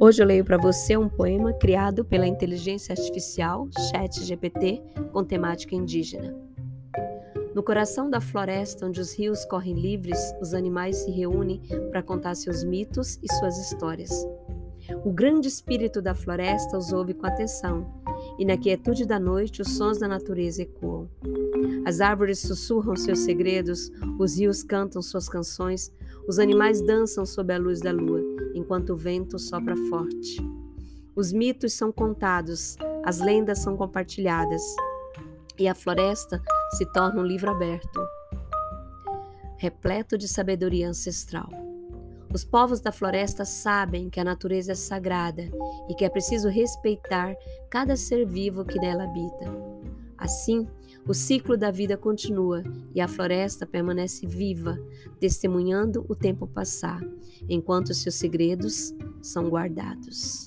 Hoje eu leio para você um poema criado pela inteligência artificial ChatGPT com temática indígena. No coração da floresta, onde os rios correm livres, os animais se reúnem para contar seus mitos e suas histórias. O grande espírito da floresta os ouve com atenção, e na quietude da noite os sons da natureza ecoam. As árvores sussurram seus segredos, os rios cantam suas canções, os animais dançam sob a luz da lua, enquanto o vento sopra forte. Os mitos são contados, as lendas são compartilhadas, e a floresta se torna um livro aberto, repleto de sabedoria ancestral. Os povos da floresta sabem que a natureza é sagrada e que é preciso respeitar cada ser vivo que nela habita. Assim, o ciclo da vida continua e a floresta permanece viva, testemunhando o tempo passar, enquanto seus segredos são guardados.